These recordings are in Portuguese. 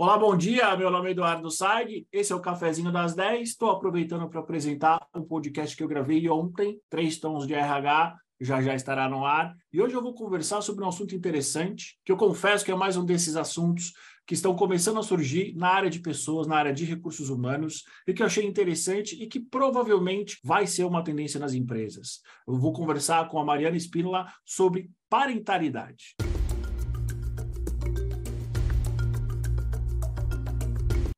Olá, bom dia. Meu nome é Eduardo Saig. Esse é o Cafezinho das 10. Estou aproveitando para apresentar um podcast que eu gravei ontem, Três Tons de RH, já já estará no ar. E hoje eu vou conversar sobre um assunto interessante, que eu confesso que é mais um desses assuntos que estão começando a surgir na área de pessoas, na área de recursos humanos, e que eu achei interessante e que provavelmente vai ser uma tendência nas empresas. Eu vou conversar com a Mariana Espínola sobre parentalidade.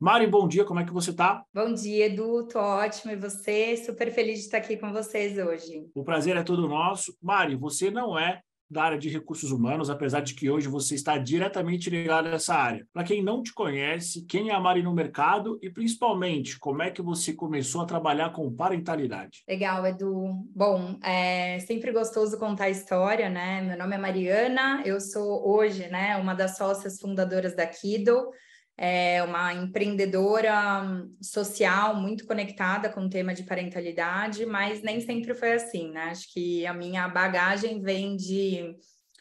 Mari, bom dia, como é que você está? Bom dia, Edu, tô ótimo. E você? Super feliz de estar aqui com vocês hoje. O prazer é todo nosso. Mari, você não é da área de recursos humanos, apesar de que hoje você está diretamente ligado a essa área. Para quem não te conhece, quem é a Mari no mercado e principalmente como é que você começou a trabalhar com parentalidade? Legal, Edu. Bom, é sempre gostoso contar a história, né? Meu nome é Mariana, eu sou hoje, né, uma das sócias fundadoras da Kido é uma empreendedora social muito conectada com o tema de parentalidade, mas nem sempre foi assim, né? Acho que a minha bagagem vem de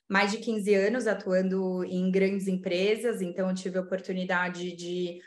mais de 15 anos atuando em grandes empresas, então eu tive a oportunidade de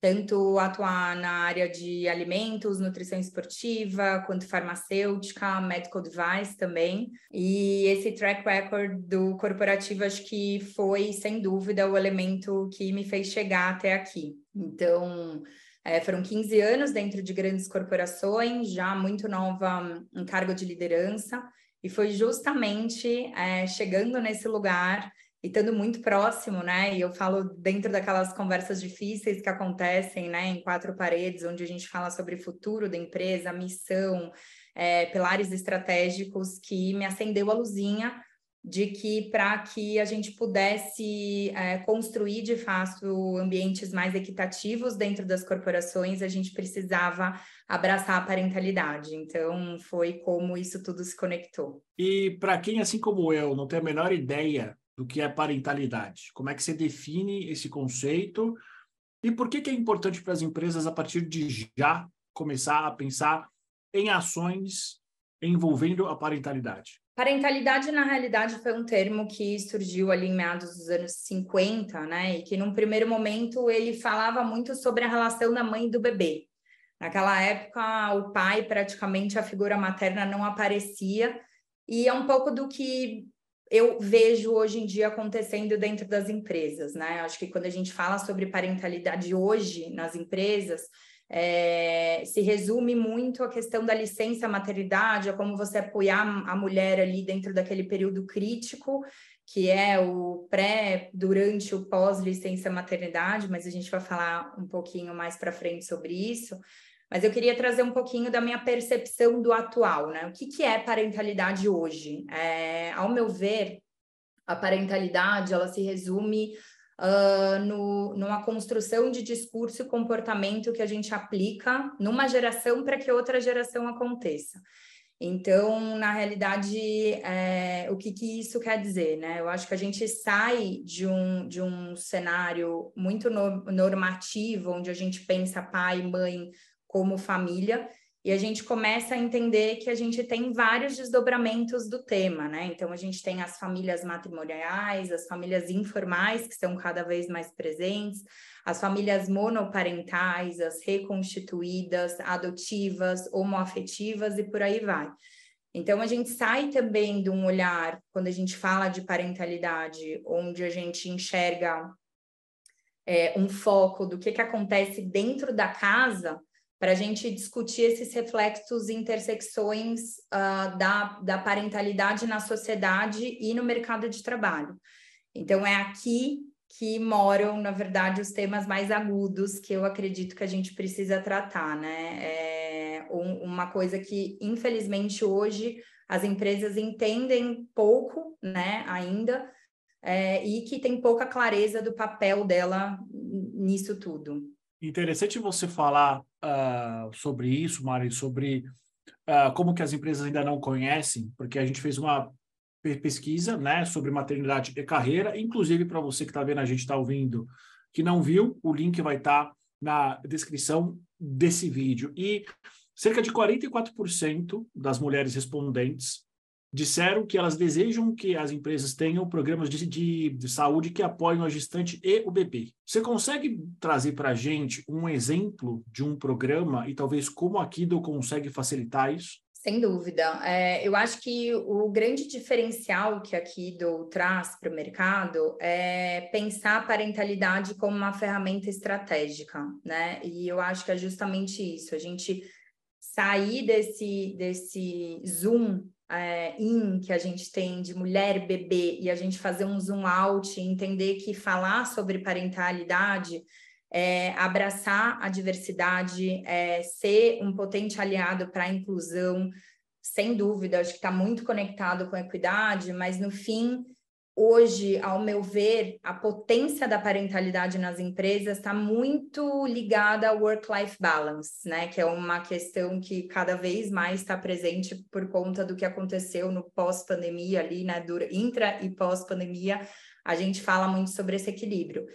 tanto atuar na área de alimentos, nutrição esportiva, quanto farmacêutica, medical device também. E esse track record do corporativo acho que foi, sem dúvida, o elemento que me fez chegar até aqui. Então, é, foram 15 anos dentro de grandes corporações, já muito nova em cargo de liderança, e foi justamente é, chegando nesse lugar e estando muito próximo, né? E eu falo dentro daquelas conversas difíceis que acontecem, né, em quatro paredes, onde a gente fala sobre futuro da empresa, missão, é, pilares estratégicos, que me acendeu a luzinha de que para que a gente pudesse é, construir de fato ambientes mais equitativos dentro das corporações, a gente precisava abraçar a parentalidade. Então, foi como isso tudo se conectou. E para quem, assim como eu, não tem a menor ideia do que é parentalidade. Como é que você define esse conceito e por que, que é importante para as empresas, a partir de já, começar a pensar em ações envolvendo a parentalidade? Parentalidade, na realidade, foi um termo que surgiu ali em meados dos anos 50, né? E que, num primeiro momento, ele falava muito sobre a relação da mãe e do bebê. Naquela época, o pai, praticamente, a figura materna não aparecia, e é um pouco do que eu vejo hoje em dia acontecendo dentro das empresas, né? Acho que quando a gente fala sobre parentalidade hoje nas empresas, é, se resume muito a questão da licença maternidade, a como você apoiar a mulher ali dentro daquele período crítico, que é o pré, durante o pós-licença maternidade, mas a gente vai falar um pouquinho mais para frente sobre isso. Mas eu queria trazer um pouquinho da minha percepção do atual, né? O que, que é parentalidade hoje? É, ao meu ver, a parentalidade ela se resume uh, no, numa construção de discurso e comportamento que a gente aplica numa geração para que outra geração aconteça. Então, na realidade, é, o que, que, isso quer dizer? Né? Eu acho que a gente sai de um, de um cenário muito no, normativo, onde a gente pensa pai, mãe como família, e a gente começa a entender que a gente tem vários desdobramentos do tema, né? Então, a gente tem as famílias matrimoniais, as famílias informais, que estão cada vez mais presentes, as famílias monoparentais, as reconstituídas, adotivas, homoafetivas e por aí vai. Então, a gente sai também de um olhar, quando a gente fala de parentalidade, onde a gente enxerga é, um foco do que, que acontece dentro da casa para a gente discutir esses reflexos e intersecções uh, da, da parentalidade na sociedade e no mercado de trabalho. Então, é aqui que moram, na verdade, os temas mais agudos que eu acredito que a gente precisa tratar, né? É um, uma coisa que, infelizmente, hoje as empresas entendem pouco, né, ainda, é, e que tem pouca clareza do papel dela nisso tudo. Interessante você falar uh, sobre isso, Mari, sobre uh, como que as empresas ainda não conhecem, porque a gente fez uma pesquisa né, sobre maternidade e carreira, inclusive para você que está vendo, a gente está ouvindo, que não viu, o link vai estar tá na descrição desse vídeo. E cerca de 44% das mulheres respondentes disseram que elas desejam que as empresas tenham programas de, de, de saúde que apoiem a gestante e o bebê. Você consegue trazer para a gente um exemplo de um programa e talvez como a Kido consegue facilitar isso? Sem dúvida. É, eu acho que o grande diferencial que a Kido traz para o mercado é pensar a parentalidade como uma ferramenta estratégica, né? E eu acho que é justamente isso, a gente sair desse, desse zoom é, in que a gente tem de mulher bebê e a gente fazer um zoom out e entender que falar sobre parentalidade é, abraçar a diversidade, é, ser um potente aliado para a inclusão, sem dúvida, acho que está muito conectado com a equidade, mas no fim, hoje, ao meu ver, a potência da parentalidade nas empresas está muito ligada ao work-life balance, né? Que é uma questão que cada vez mais está presente por conta do que aconteceu no pós-pandemia ali, né? Intra e pós-pandemia, a gente fala muito sobre esse equilíbrio.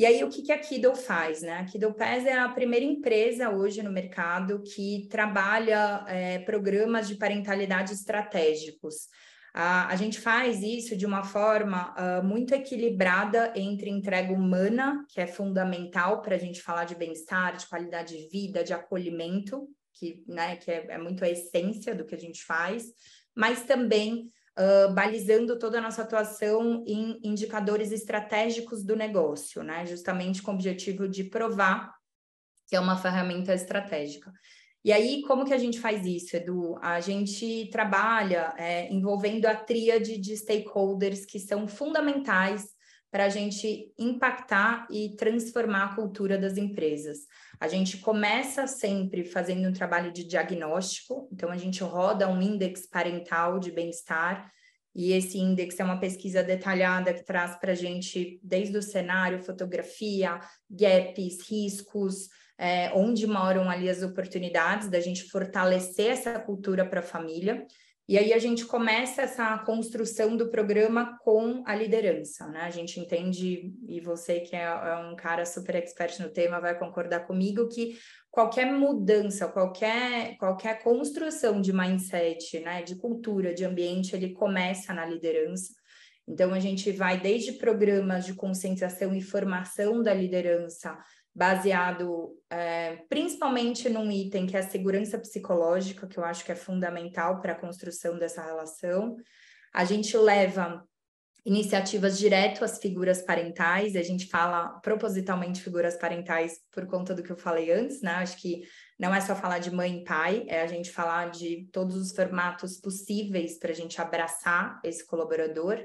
E aí, o que, que a Kiddle faz? Né? A Kiddle Pass é a primeira empresa hoje no mercado que trabalha é, programas de parentalidade estratégicos. A, gente faz isso de uma forma uh, muito equilibrada entre entrega humana, que é fundamental para a gente falar de bem-estar, de qualidade de vida, de acolhimento, que, né, que é, é muito a essência do que a gente faz, mas também uh, balizando toda a nossa atuação em indicadores estratégicos do negócio, né? Justamente com o objetivo de provar que é uma ferramenta estratégica. E aí, como que a gente faz isso, Edu? A gente trabalha é, envolvendo a tríade de stakeholders que são fundamentais para a gente impactar e transformar a cultura das empresas. A gente começa sempre fazendo um trabalho de diagnóstico, então a gente roda um índice parental de bem-estar, e esse índice é uma pesquisa detalhada que traz para a gente desde o cenário, fotografia, gaps, riscos, é, onde moram ali as oportunidades da gente fortalecer essa cultura para a família. E aí a gente começa essa construção do programa com a liderança, né? A gente entende, e você que é, é um cara super expert no tema vai concordar comigo, que qualquer mudança, qualquer, qualquer construção de mindset, né, de cultura, de ambiente, ele começa na liderança. Então, a gente vai desde programas de conscientização e formação da liderança, baseado é, principalmente num item que é a segurança psicológica, que eu acho que é fundamental para a construção dessa relação. A gente leva iniciativas direto às figuras parentais, a gente fala propositalmente figuras parentais por conta do que eu falei antes, né? Acho que não é só falar de mãe e pai, é a gente falar de todos os formatos possíveis para a gente abraçar esse colaborador.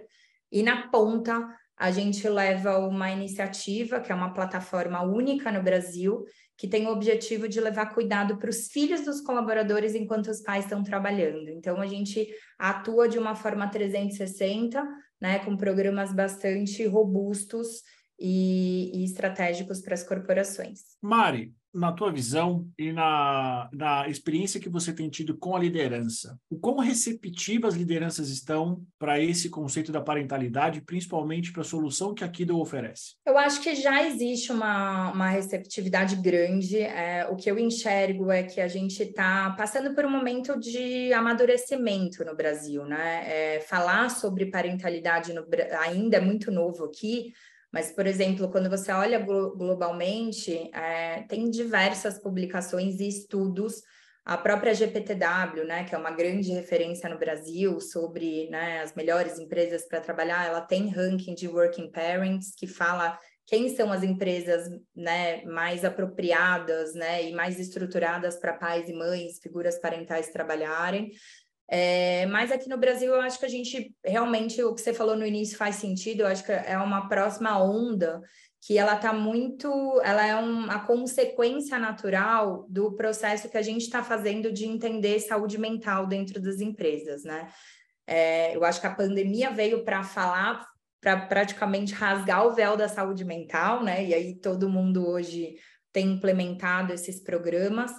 E na ponta, a gente leva uma iniciativa, que é uma plataforma única no Brasil, que tem o objetivo de levar cuidado para os filhos dos colaboradores enquanto os pais estão trabalhando. Então, a gente atua de uma forma 360, né, com programas bastante robustos e, e estratégicos para as corporações. Mari, na tua visão e na, na experiência que você tem tido com a liderança, o quão receptivas as lideranças estão para esse conceito da parentalidade, principalmente para a solução que a Kido oferece? Eu acho que já existe uma, uma receptividade grande. É, o que eu enxergo é que a gente está passando por um momento de amadurecimento no Brasil, né? É, falar sobre parentalidade no, ainda é muito novo aqui, mas, por exemplo, quando você olha globalmente, é, tem diversas publicações e estudos. A própria GPTW, né, que é uma grande referência no Brasil sobre né, as melhores empresas para trabalhar, ela tem ranking de working parents que fala quem são as empresas né, mais apropriadas né, e mais estruturadas para pais e mães, figuras parentais trabalharem. É, mas aqui no Brasil, eu acho que a gente realmente, o que você falou no início faz sentido, eu acho que é uma próxima onda que ela está muito, ela é uma consequência natural do processo que a gente está fazendo de entender saúde mental dentro das empresas, né? É, eu acho que a pandemia veio para falar, para praticamente rasgar o véu da saúde mental, né? E aí todo mundo hoje tem implementado esses programas.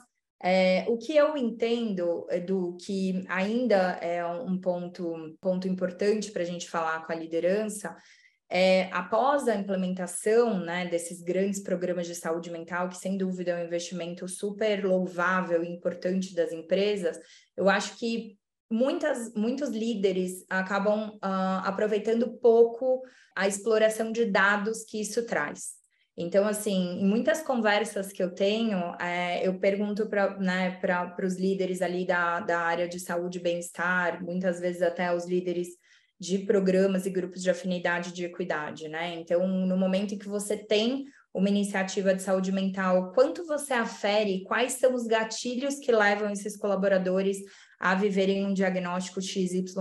É, o que eu entendo, do que ainda é um ponto, ponto importante para a gente falar com a liderança, é, após a implementação né, desses grandes programas de saúde mental, que sem dúvida é um investimento super louvável e importante das empresas, eu acho que muitas, muitos líderes acabam uh, aproveitando pouco a exploração de dados que isso traz. Então, assim, em muitas conversas que eu tenho, é, eu pergunto para né, os líderes ali da, da área de saúde e bem-estar, muitas vezes até os líderes de programas e grupos de afinidade de equidade, né? Então, no momento em que você tem uma iniciativa de saúde mental, quanto você afere, quais são os gatilhos que levam esses colaboradores a viverem um diagnóstico XYZ?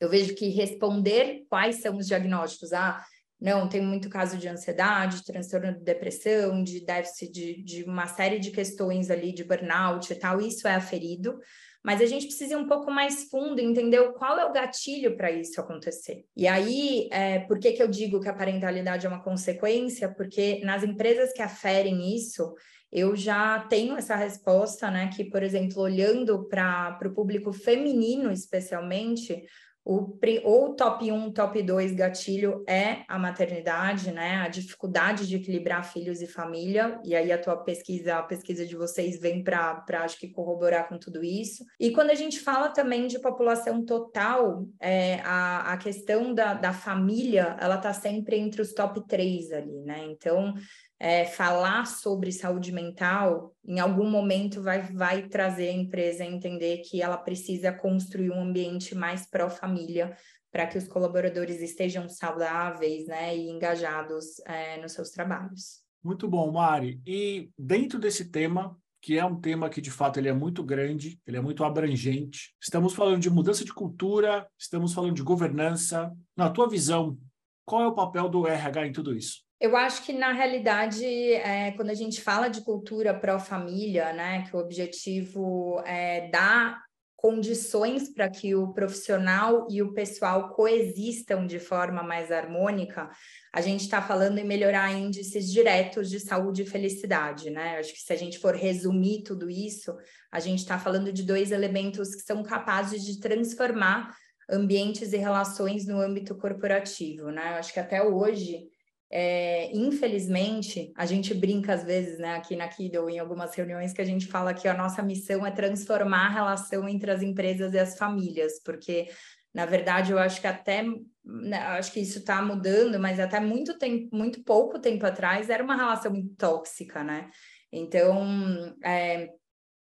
Eu vejo que responder quais são os diagnósticos, ah, não, tem muito caso de ansiedade, transtorno de depressão, de déficit de, de uma série de questões ali, de burnout e tal, isso é aferido, mas a gente precisa ir um pouco mais fundo, entender qual é o gatilho para isso acontecer. E aí, é, por que, que eu digo que a parentalidade é uma consequência? Porque nas empresas que aferem isso, eu já tenho essa resposta, né? Que, por exemplo, olhando para o público feminino, especialmente, o, ou top 1, top 2 gatilho é a maternidade, né? A dificuldade de equilibrar filhos e família. E aí a tua pesquisa, a pesquisa de vocês vem para, acho que, corroborar com tudo isso. E quando a gente fala também de população total, é, a, a questão da, da família, ela está sempre entre os top 3 ali, né? Então, é, falar sobre saúde mental, em algum momento vai, vai trazer a empresa a entender que ela precisa construir um ambiente mais pró-família para que os colaboradores estejam saudáveis né, e engajados é, nos seus trabalhos. Muito bom, Mari. E dentro desse tema, que é um tema que de fato ele é muito grande, ele é muito abrangente. Estamos falando de mudança de cultura, estamos falando de governança. Na tua visão, qual é o papel do RH em tudo isso? Eu acho que, na realidade, é, quando a gente fala de cultura pró-família, né, que o objetivo é dar condições para que o profissional e o pessoal coexistam de forma mais harmônica, a gente está falando em melhorar índices diretos de saúde e felicidade, né? Acho que se a gente for resumir tudo isso, a gente está falando de dois elementos que são capazes de transformar ambientes e relações no âmbito corporativo, né? Acho que até hoje é, infelizmente, a gente brinca às vezes, né, aqui na Kido, em algumas reuniões, que a gente fala que a nossa missão é transformar a relação entre as empresas e as famílias, porque, na verdade, eu acho que até, né, acho que isso está mudando, mas até muito tempo, muito pouco tempo atrás, era uma relação muito tóxica, né? Então, é,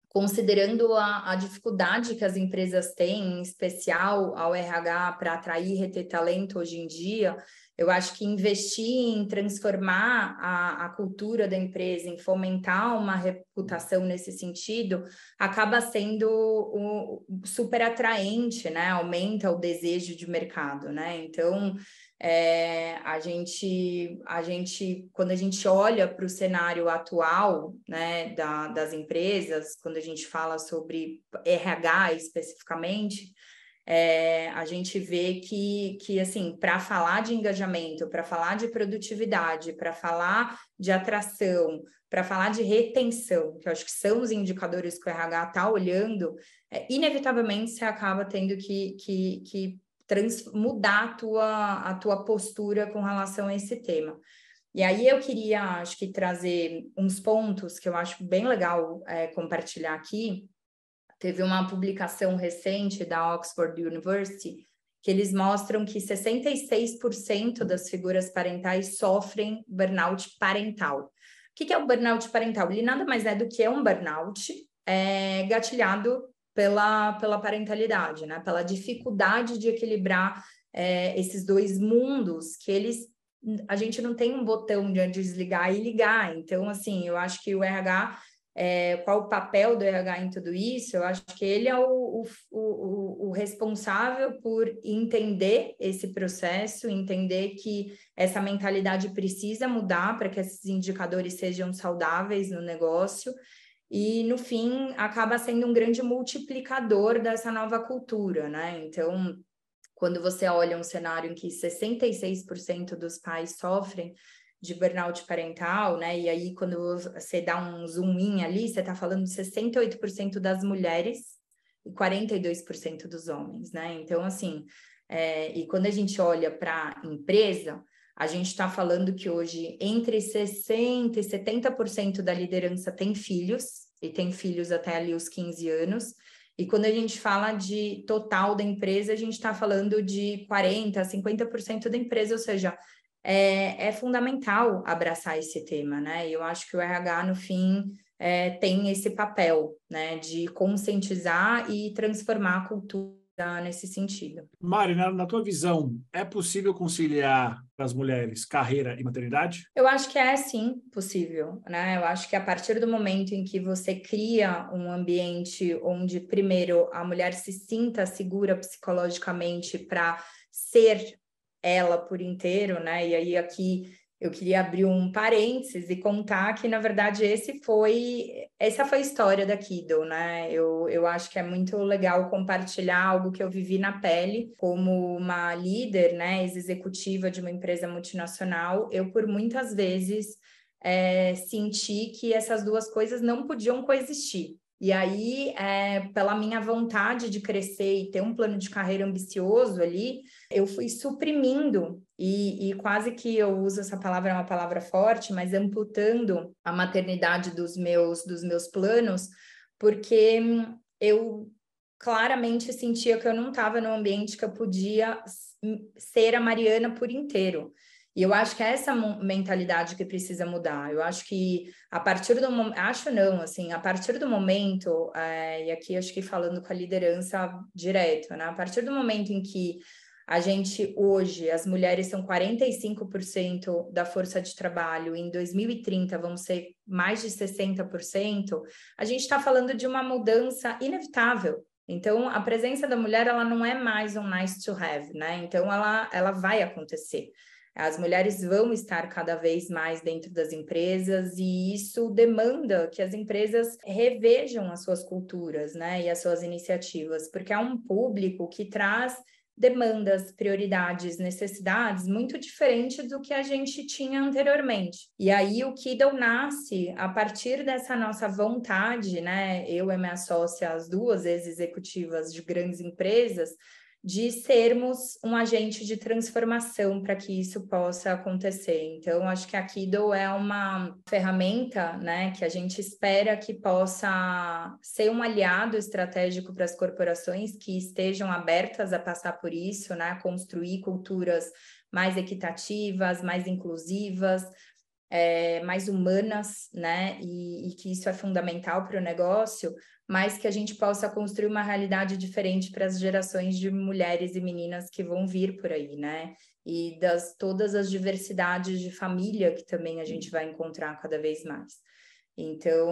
considerando a, a, dificuldade que as empresas têm, em especial ao RH, para atrair e reter talento hoje em dia, eu acho que investir em transformar a, a cultura da empresa, em fomentar uma reputação nesse sentido, acaba sendo o, super atraente, né? Aumenta o desejo de mercado, né? Então, é, a gente, a gente, quando a gente olha para o cenário atual, né, da, das empresas, quando a gente fala sobre RH especificamente, é, a gente vê que, que assim, para falar de engajamento, para falar de produtividade, para falar de atração, para falar de retenção, que eu acho que são os indicadores que o RH está olhando, é, inevitavelmente você acaba tendo que, que, que trans, mudar a tua, a tua postura com relação a esse tema. E aí eu queria, acho que, trazer uns pontos que eu acho bem legal é, compartilhar aqui, Teve uma publicação recente da Oxford University que eles mostram que 66% das figuras parentais sofrem burnout parental. O que é o burnout parental? Ele nada mais é do que um burnout é, gatilhado pela, pela parentalidade, né? pela dificuldade de equilibrar é, esses dois mundos que eles a gente não tem um botão de desligar e ligar. Então, assim, eu acho que o RH é, qual o papel do RH em tudo isso, eu acho que ele é o, o, o, responsável por entender esse processo, entender que essa mentalidade precisa mudar para que esses indicadores sejam saudáveis no negócio. E, no fim, acaba sendo um grande multiplicador dessa nova cultura, né? Então, quando você olha um cenário em que 66% dos pais sofrem de burnout parental, né? E aí, quando você dá um zoom in ali, você está falando de 68% das mulheres e 42% dos homens, né? Então, assim, é, e quando a gente olha para a empresa, a gente está falando que hoje entre 60% e 70% da liderança tem filhos, e tem filhos até ali os 15 anos, E quando a gente fala de total da empresa, a gente está falando de 40%, 50% da empresa, ou seja, é, é, fundamental abraçar esse tema, né? Eu acho que o RH, no fim, é, tem esse papel, né, de conscientizar e transformar a cultura nesse sentido. Mari, na, na, tua visão, é possível conciliar para as mulheres carreira e maternidade? Eu acho que é sim possível, né? Eu acho que a partir do momento em que você cria um ambiente onde, primeiro, a mulher se sinta segura psicologicamente para ser ela por inteiro, né? E aí aqui eu queria abrir um parênteses e contar que, na verdade, esse foi essa foi a história da Kido, né? Eu, eu acho que é muito legal compartilhar algo que eu vivi na pele como uma líder, né, executiva de uma empresa multinacional. Eu, por muitas vezes, é, senti que essas duas coisas não podiam coexistir. E aí, é, pela minha vontade de crescer e ter um plano de carreira ambicioso ali, eu fui suprimindo e, e, quase que eu uso essa palavra, é uma palavra forte, mas amputando a maternidade dos meus, dos meus planos, porque eu claramente sentia que eu não estava no ambiente que eu podia ser a Mariana por inteiro. E eu acho que é essa mentalidade que precisa mudar. Eu acho que a partir do momento, acho não, assim, a partir do momento, é, e aqui acho que falando com a liderança direto, né? A partir do momento em que a gente hoje, as mulheres são 45% da força de trabalho, em 2030 vão ser mais de 60%, a gente está falando de uma mudança inevitável. Então, a presença da mulher, ela não é mais um nice to have, né? Então, ela, ela vai acontecer. As mulheres vão estar cada vez mais dentro das empresas e isso demanda que as empresas revejam as suas culturas, né, e as suas iniciativas, porque é um público que traz demandas, prioridades, necessidades muito diferentes do que a gente tinha anteriormente. E aí o Kiddle nasce a partir dessa nossa vontade, né? Eu e minha sócia, as duas ex-executivas de grandes empresas, de sermos um agente de transformação para que isso possa acontecer. Então, acho que a Kido é uma ferramenta né, que a gente espera que possa ser um aliado estratégico para as corporações que estejam abertas a passar por isso, né, construir culturas mais equitativas, mais inclusivas, é, mais humanas, né? E, e, que isso é fundamental para o negócio, mas que a gente possa construir uma realidade diferente para as gerações de mulheres e meninas que vão vir por aí, né? E das todas as diversidades de família que também a gente vai encontrar cada vez mais. Então,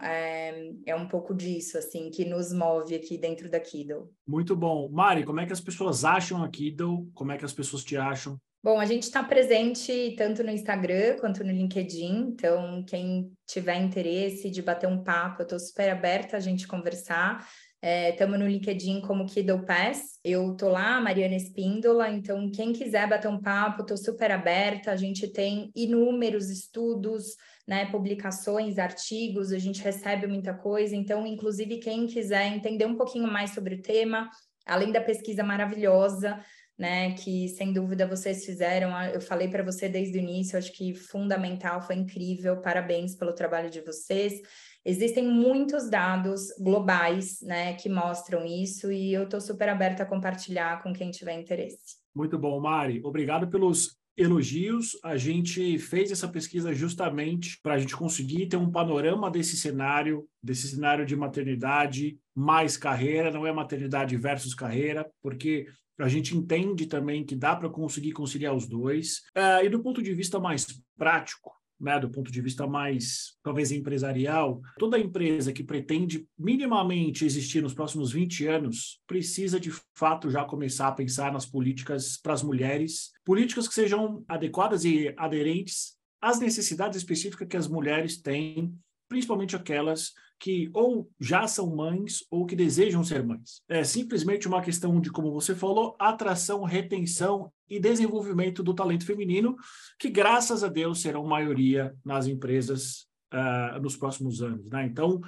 é, é, um pouco disso, assim, que nos move aqui dentro da Kiddle. Muito bom. Mari, como é que as pessoas acham a Kiddle? Como é que as pessoas te acham? Bom, a gente está presente tanto no Instagram quanto no LinkedIn, então quem tiver interesse de bater um papo, eu estou super aberta a gente conversar. Estamos é, no LinkedIn como Kiddle Pass. Eu estou lá, Mariana Espíndola, então quem quiser bater um papo, estou super aberta. A gente tem inúmeros estudos, né, publicações, artigos, a gente recebe muita coisa. Então, inclusive, quem quiser entender um pouquinho mais sobre o tema, além da pesquisa maravilhosa, né? Que sem dúvida vocês fizeram. Eu falei para você desde o início, acho que fundamental, foi incrível. Parabéns pelo trabalho de vocês. Existem muitos dados globais, né, que mostram isso e eu estou super aberta a compartilhar com quem tiver interesse. Muito bom, Mari. Obrigado pelos elogios. A gente fez essa pesquisa justamente para a gente conseguir ter um panorama desse cenário, desse cenário de maternidade mais carreira, não é maternidade versus carreira, porque a gente entende também que dá para conseguir conciliar os dois. Uh, e do ponto de vista mais prático, né, do ponto de vista mais, talvez, empresarial, toda empresa que pretende minimamente existir nos próximos 20 anos precisa, de fato, já começar a pensar nas políticas para as mulheres, políticas que sejam adequadas e aderentes às necessidades específicas que as mulheres têm, principalmente aquelas que ou já são mães ou que desejam ser mães. É simplesmente uma questão de, como você falou, atração, retenção e desenvolvimento do talento feminino, que graças a Deus serão maioria nas empresas uh, nos próximos anos. Né? Então,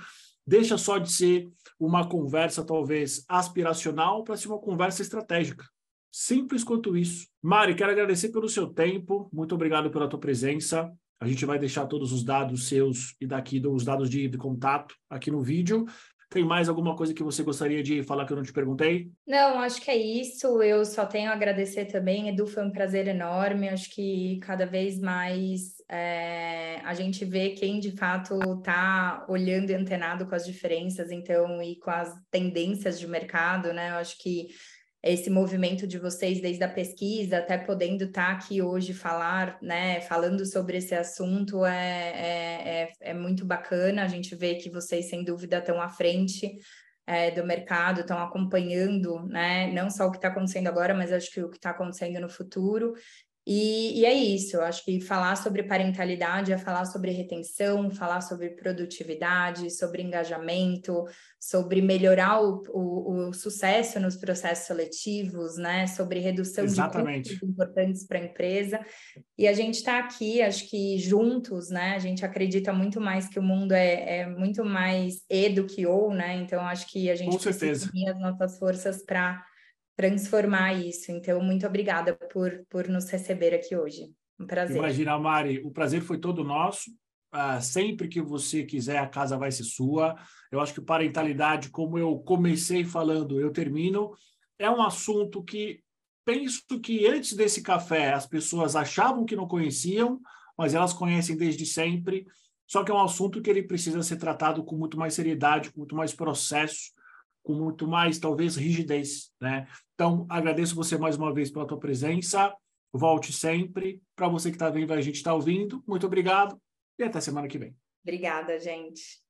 deixa só de ser uma conversa talvez aspiracional para ser uma conversa estratégica. Simples quanto isso. Mari, quero agradecer pelo seu tempo. Muito obrigado pela tua presença. A gente vai deixar todos os dados seus e daqui os dados de, de contato aqui no vídeo. Tem mais alguma coisa que você gostaria de falar que eu não te perguntei? Não, acho que é isso. Eu só tenho a agradecer também. Edu, foi um prazer enorme. Acho que cada vez mais é, a gente vê quem de fato está olhando e antenado com as diferenças, então, e com as tendências de mercado, né? Eu acho que esse movimento de vocês desde a pesquisa até podendo estar tá aqui hoje falar, né, falando sobre esse assunto é, é, é, é muito bacana. A gente vê que vocês, sem dúvida, estão à frente é, do mercado, estão acompanhando, né, não só o que está acontecendo agora, mas acho que o que está acontecendo no futuro. E, e, é isso, eu acho que falar sobre parentalidade é falar sobre retenção, falar sobre produtividade, sobre engajamento, sobre melhorar o, o, o sucesso nos processos seletivos, né? Sobre redução Exatamente. de custos importantes para a empresa. E a gente está aqui, acho que juntos, né? A gente acredita muito mais que o mundo é, é muito mais E do que ou, né? Então, acho que a gente Com precisa unir as nossas forças para transformar isso. Então, muito obrigada por, por nos receber aqui hoje. Um prazer. Imagina, Mari, o prazer foi todo nosso. Uh, sempre que você quiser, a casa vai ser sua. Eu acho que parentalidade, como eu comecei falando, eu termino, é um assunto que penso que antes desse café as pessoas achavam que não conheciam, mas elas conhecem desde sempre. Só que é um assunto que ele precisa ser tratado com muito mais seriedade, com muito mais processo, com muito mais, talvez, rigidez, né? Então, agradeço você mais uma vez pela tua presença. Volte sempre. Para você que está vendo, a gente está ouvindo. Muito obrigado e até semana que vem. Obrigada, gente.